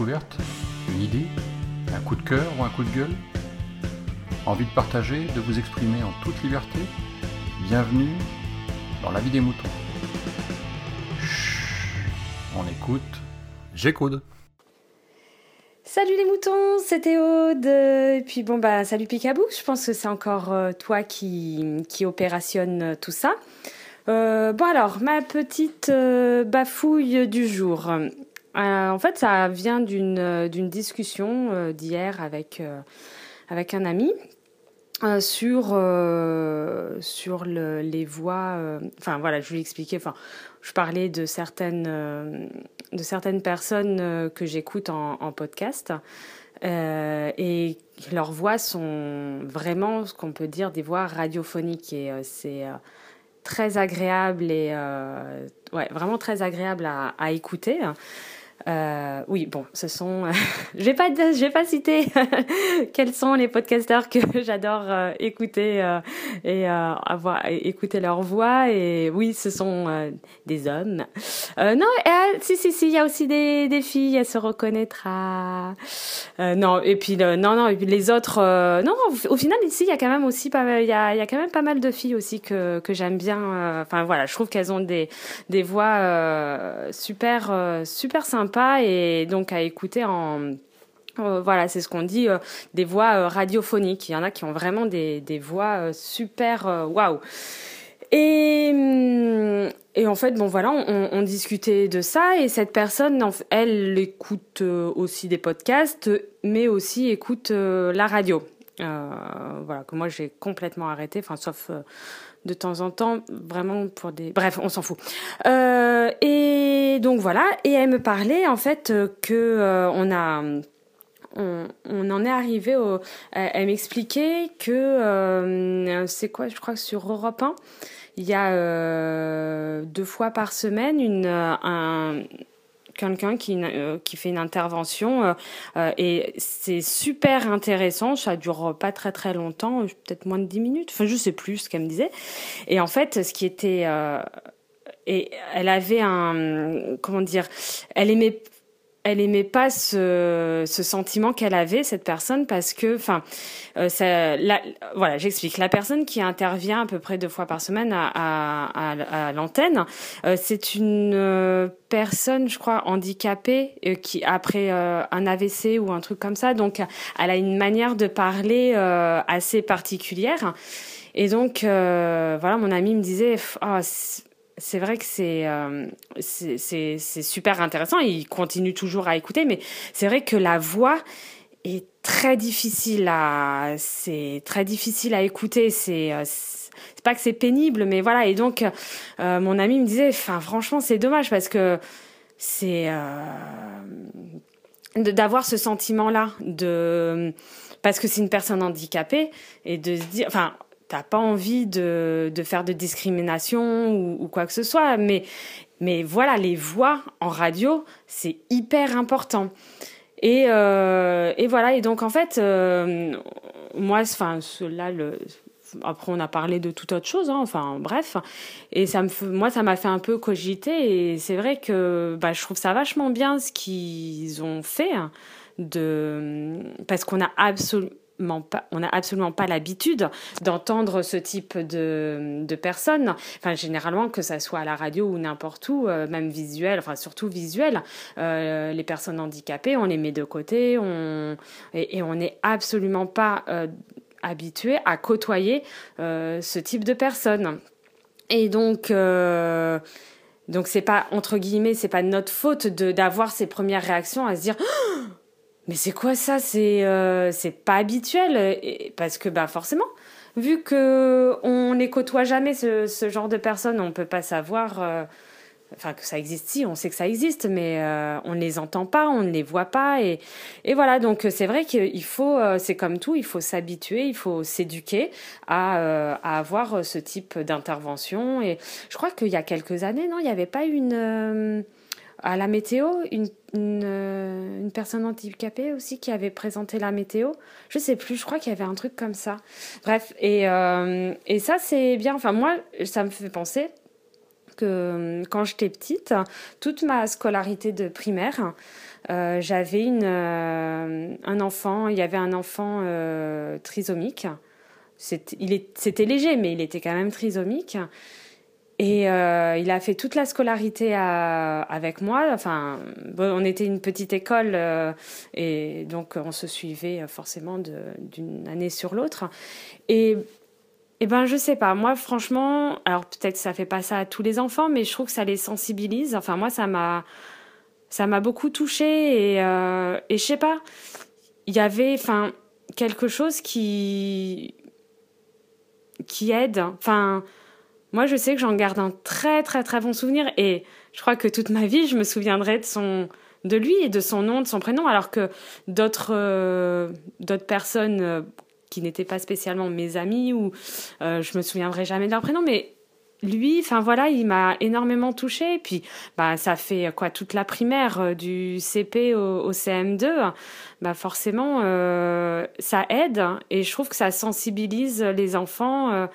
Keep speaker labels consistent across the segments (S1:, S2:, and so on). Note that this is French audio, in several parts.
S1: Une idée Un coup de cœur ou un coup de gueule Envie de partager, de vous exprimer en toute liberté Bienvenue dans la vie des moutons. On écoute, j'écoute.
S2: Salut les moutons, c'était Aude. Et puis bon bah salut Picabou, je pense que c'est encore euh, toi qui, qui opérationne tout ça. Euh, bon alors, ma petite euh, bafouille du jour. En fait, ça vient d'une d'une discussion d'hier avec avec un ami sur sur le, les voix. Enfin voilà, je lui expliquer. Enfin, je parlais de certaines de certaines personnes que j'écoute en, podcast. et leurs voix sont vraiment ce qu'on peut dire des voix radiophoniques et c'est très agréable et euh, ouais, vraiment très agréable à écouter. Euh, oui, bon, ce sont. je vais pas, je vais pas citer quels sont les podcasteurs que j'adore euh, écouter euh, et euh, avoir écouter leur voix. Et oui, ce sont des hommes. non, si, si, si, il y a aussi des, des filles. Elle se reconnaîtra. non, et puis non, non, et puis les autres. non, au, final, ici, il y a quand même aussi pas, il y a, y a quand même pas mal de filles aussi que que j'aime bien. Enfin voilà, je trouve qu'elles ont des des voix super super sympas et donc à écouter en euh, voilà, c'est ce qu'on dit, euh, des voix euh, radiophoniques. Il y en a qui ont vraiment des, voix super waouh. Et, hum, et en fait, bon voilà, on, discutait de ça et cette personne, elle écoute aussi des podcasts, mais aussi écoute la radio. Voilà, que moi j'ai complètement arrêté, enfin sauf de temps en temps, vraiment pour des... Bref, on s'en fout. Euh, et donc voilà, et elle me parlait en fait que euh, on a... On, on, en est arrivé au... Elle, m'expliquait que... Euh, c'est quoi Je crois que sur Europe 1, il y a euh, deux fois par semaine une, un, quelqu'un qui, euh, qui fait une intervention euh, euh, et c'est super intéressant. Ça dure pas très très longtemps, peut-être moins de 10 minutes. Enfin, je sais plus ce qu'elle me disait. Et en fait, ce qui était et elle avait un comment dire, elle aimait elle aimait pas ce, ce sentiment qu'elle avait cette personne parce que enfin euh, voilà j'explique. La personne qui intervient à peu près deux fois par semaine à, à, à, l'antenne euh, c'est une euh, personne je crois handicapée euh, qui après un AVC ou un truc comme ça. Donc elle a une manière de parler assez particulière. Et donc voilà mon ami me disait oh, c'est vrai que euh, c'est c'est super intéressant. Il continue toujours à écouter, mais c'est vrai que la voix est très difficile à c'est très difficile à écouter. C'est euh, c'est pas que c'est pénible, mais voilà. Et donc euh, mon ami me disait, enfin franchement c'est dommage parce que c'est d'avoir ce sentiment là de parce que c'est une personne handicapée et de se dire enfin t'as pas envie de, de faire de discrimination ou, quoi que ce soit, mais, mais voilà, les voix en radio, c'est hyper important. Et, euh, et voilà, et donc en fait, euh, moi, enfin, là, le, après on a parlé de toute autre chose, hein, enfin bref, et ça me, moi ça m'a fait un peu cogiter, et c'est vrai que bah, je trouve ça vachement bien ce qu'ils ont fait, hein, de, parce qu'on a absolument on n'a absolument pas l'habitude d'entendre ce type de, de, personnes. Enfin, généralement, que ça soit à la radio ou n'importe où, euh, même visuel, enfin surtout visuel, euh, les personnes handicapées, on les met de côté, on, et, on n'est absolument pas euh, habitué à côtoyer ce type de personnes. Et donc, donc c'est pas entre guillemets, c'est pas notre faute d'avoir ces premières réactions à se dire mais c'est quoi ça? C'est euh, pas habituel et, parce que bah forcément, vu que on les côtoie jamais ce, genre de personnes, on peut pas savoir. Euh, enfin que ça existe. Si on sait que ça existe mais euh, on ne les entend pas on ne les voit pas et, et voilà. Donc c'est vrai qu'il faut euh, c'est comme tout il faut s'habituer il faut s'éduquer à, euh, à avoir ce type d'intervention. Et je crois qu'il y a quelques années non il n'y avait pas une à la météo, une, une, euh, une, personne handicapée aussi qui avait présenté la météo. Je sais plus, je crois qu'il y avait un truc comme ça. Bref, et, euh, et ça c'est bien. Enfin moi, ça me fait penser que quand j'étais petite, toute ma scolarité de primaire, j'avais un enfant, il y avait un enfant trisomique. C'était léger, mais il était quand même trisomique. Et euh, il a fait toute la scolarité avec moi. Enfin, on était une petite école euh, et donc on se suivait forcément d'une année sur l'autre. Et, et ben, je sais pas. Moi, franchement, alors peut-être ça fait pas ça à tous les enfants, mais je trouve que ça les sensibilise. Enfin, moi, ça m'a, ça m'a beaucoup touchée et, euh, et je sais pas. Il y avait, enfin, quelque chose qui, qui aide. Enfin moi, je sais que j'en garde un très très très bon souvenir et je crois que toute ma vie, je me souviendrai de son de lui et de son nom, de son prénom, alors que d'autres euh, personnes euh, qui n'étaient pas spécialement mes amis ou euh, je me souviendrai jamais de leur prénom, mais lui, enfin voilà, il m'a énormément touchée. Et puis, bah, ça fait quoi toute la primaire du CP au, au CM2. Bah forcément, ça aide et je trouve que ça sensibilise les enfants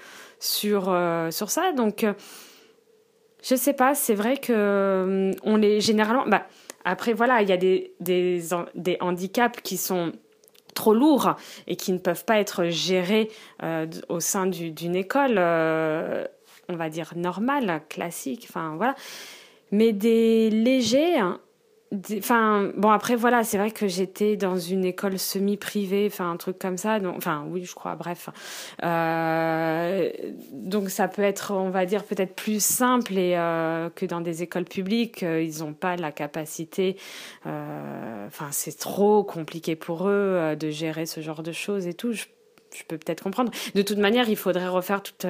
S2: sur, euh, sur ça. Donc, euh, je sais pas, c'est vrai que euh, on les généralement. Bah, après, voilà, il y a des, des, handicaps qui sont trop lourds et qui ne peuvent pas être gérés au sein d'une école, on va dire normale, classique, enfin voilà. Mais des légers, hein, Enfin, bon, après, voilà, c'est vrai que j'étais dans une école semi-privée, enfin, un truc comme ça. Donc, enfin, oui, je crois, bref. Euh, donc, ça peut être, on va dire, peut-être plus simple et, euh, que dans des écoles publiques. Euh, ils n'ont pas la capacité. Enfin, c'est trop compliqué pour eux de gérer ce genre de choses et tout. Je, je peux peut-être comprendre. De toute manière, il faudrait refaire toute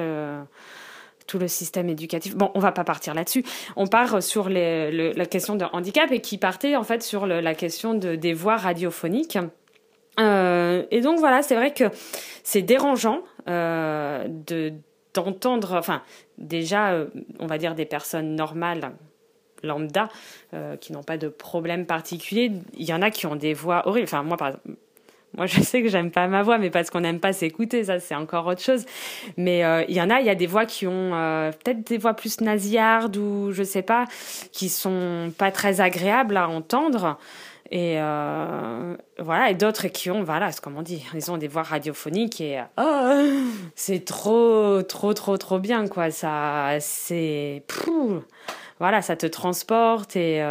S2: tout le système éducatif. Bon, on va pas partir là-dessus. On part sur la question de handicap et qui partait en fait sur la question de, des voix radiophoniques. Euh, et donc voilà, c'est vrai que c'est dérangeant euh, de d'entendre, enfin déjà, euh, on va dire des personnes normales lambda qui n'ont pas de problème particulier. Il y en a qui ont des voix horribles. Enfin moi par exemple moi, je sais que j'aime pas ma voix, mais parce qu'on n'aime pas s'écouter, ça, c'est encore autre chose. Mais euh, il y en a, il y a des voix qui ont euh, peut-être des voix plus nasillardes ou je sais pas, qui sont pas très agréables à entendre. Et euh, voilà, et d'autres qui ont, voilà, comme on dit, ils ont des voix radiophoniques et oh, c'est trop, trop, trop, trop bien, quoi. Ça, c'est, voilà, ça te transporte et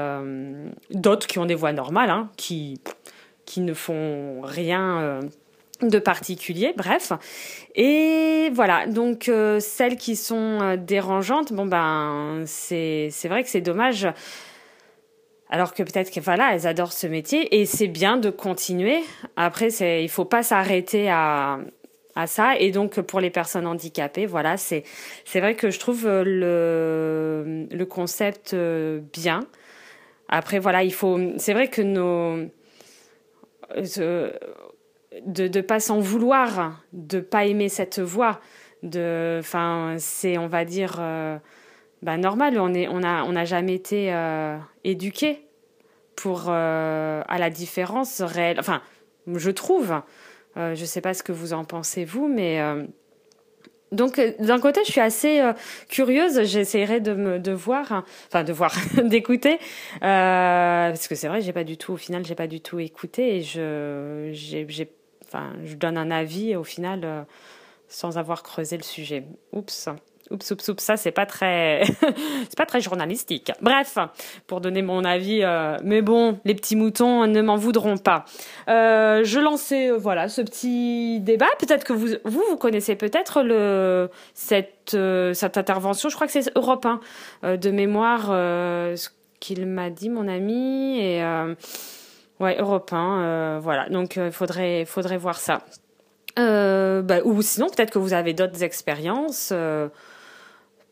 S2: d'autres qui ont des voix normales, hein, qui qui ne font rien euh, de particulier, bref. Et voilà, donc euh, celles qui sont euh, dérangeantes, bon ben c'est vrai que c'est dommage. Alors que peut-être que voilà, elles adorent ce métier et c'est bien de continuer. Après, c'est il faut pas s'arrêter à à ça et donc pour les personnes handicapées, voilà, c'est c'est vrai que je trouve le le concept bien. Après voilà, il faut c'est vrai que nos de ne pas s'en vouloir, de pas aimer cette voix. De, enfin, c'est, on va dire, euh, bah, normal. On est, on a, on n'a jamais été euh, éduqué pour euh, à la différence réelle. Enfin, je trouve. je sais pas ce que vous en pensez vous, mais donc euh, d'un côté, je suis assez euh, curieuse. J'essaierai de me de voir, enfin de voir, d'écouter, euh, parce que c'est vrai, j'ai pas du tout. Au final, j'ai pas du tout écouté et je j'ai enfin je donne un avis au final sans avoir creusé le sujet. Oups. Oups, oups, oups, ça c'est pas très, c'est pas très journalistique. Bref, pour donner mon avis, euh, mais bon, les petits moutons ne m'en voudront pas. Euh, je lançais, euh, voilà, ce petit débat. Peut-être que vous, vous, vous connaissez peut-être le cette cette intervention. Je crois que c'est Europe 1 de mémoire, ce qu'il m'a dit mon ami et ouais Europe 1. voilà, donc il faudrait faudrait voir ça. Bah, ou sinon peut-être que vous avez d'autres expériences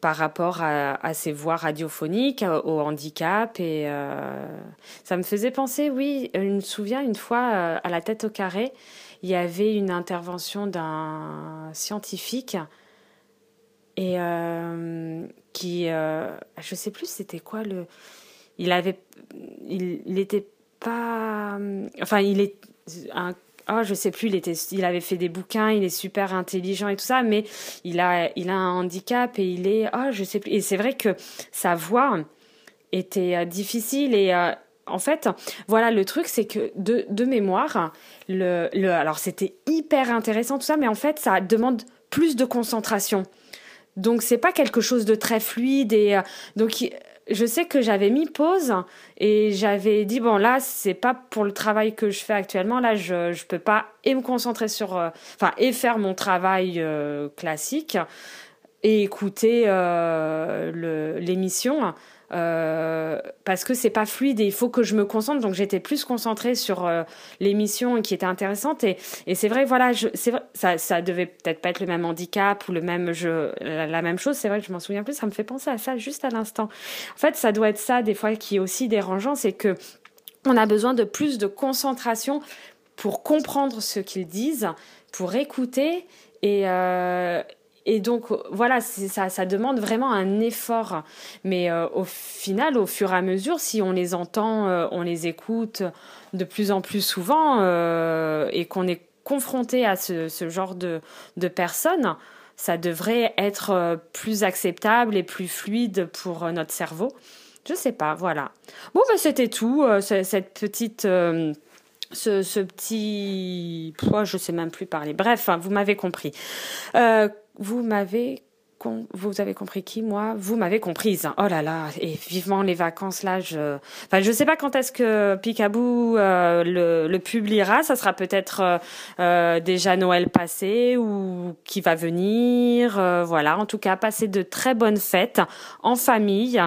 S2: par rapport à, à, ces voix radiophoniques, au handicap. Et euh, ça me faisait penser, oui, je me souviens une fois, euh, à la tête au carré, il y avait une intervention d'un scientifique et euh, qui, euh, je sais plus c'était quoi le, il avait, il, il était pas, enfin il est un oh, je sais plus, il était, il avait fait des bouquins, il est super intelligent et tout ça, mais il a, il a un handicap et il est, oh, je sais plus. Et c'est vrai que sa voix était euh, difficile et euh, en fait, voilà, le truc, c'est que de, de mémoire, le, le, alors c'était hyper intéressant tout ça, mais en fait, ça demande plus de concentration. Donc c'est pas quelque chose de très fluide et euh, donc je sais que j'avais mis pause et j'avais dit bon là c'est pas pour le travail que je fais actuellement. Là je je peux pas et me concentrer sur euh, enfin et faire mon travail euh, classique et écouter euh, l'émission parce que c'est pas fluide et il faut que je me concentre. Donc j'étais plus concentrée sur euh, l'émission qui était intéressante et, c'est vrai, voilà, c'est ça, ça devait peut-être pas être le même handicap ou le même jeu, la, même chose. C'est vrai que je m'en souviens plus. Ça me fait penser à ça juste à l'instant. En fait, ça doit être ça des fois qui est aussi dérangeant, c'est que on a besoin de plus de concentration pour comprendre ce qu'ils disent, pour écouter et, euh, et donc voilà, ça, demande vraiment un effort. Mais euh, au final, au fur et à mesure, si on les entend, euh, on les écoute de plus en plus souvent euh, et qu'on est confronté à ce, genre de, personnes, ça devrait être plus acceptable et plus fluide pour notre cerveau. Je sais pas, voilà. Bon, ben, c'était tout, cette petite ce, ce, petit... Oh, je sais même plus parler. Bref, hein, vous m'avez compris. Euh, vous m'avez vous avez compris qui moi? Vous m'avez comprise. Oh là là et vivement les vacances là. Je enfin je sais pas quand est-ce que Picaboo euh, le, le, publiera. Ça sera peut-être euh, euh, déjà Noël passé ou qui va venir. voilà. En tout cas, passer de très bonnes fêtes en famille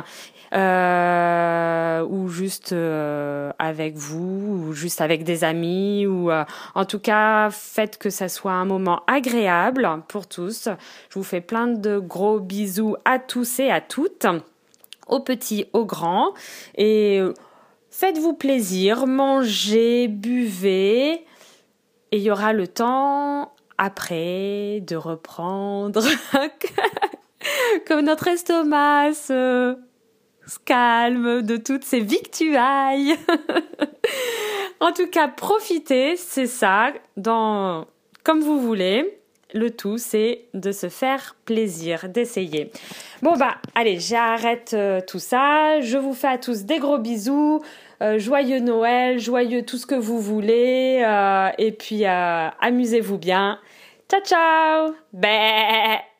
S2: euh, ou juste euh, avec vous, ou juste avec des amis, ou euh, en tout cas, faites que ça soit un moment agréable pour tous. Je vous fais plein de gros bisous à tous et à toutes, aux petits, aux grands, et faites-vous plaisir, mangez, buvez, et il y aura le temps après de reprendre comme notre estomac calme de toutes ces victuailles. en tout cas, profitez, c'est ça, dans comme vous voulez. Le tout, c'est de se faire plaisir, d'essayer. Bon bah, allez, j'arrête euh, tout ça. Je vous fais à tous des gros bisous. Euh, joyeux Noël, joyeux tout ce que vous voulez. Euh, et puis, amusez-vous bien. Ciao, ciao. Bye.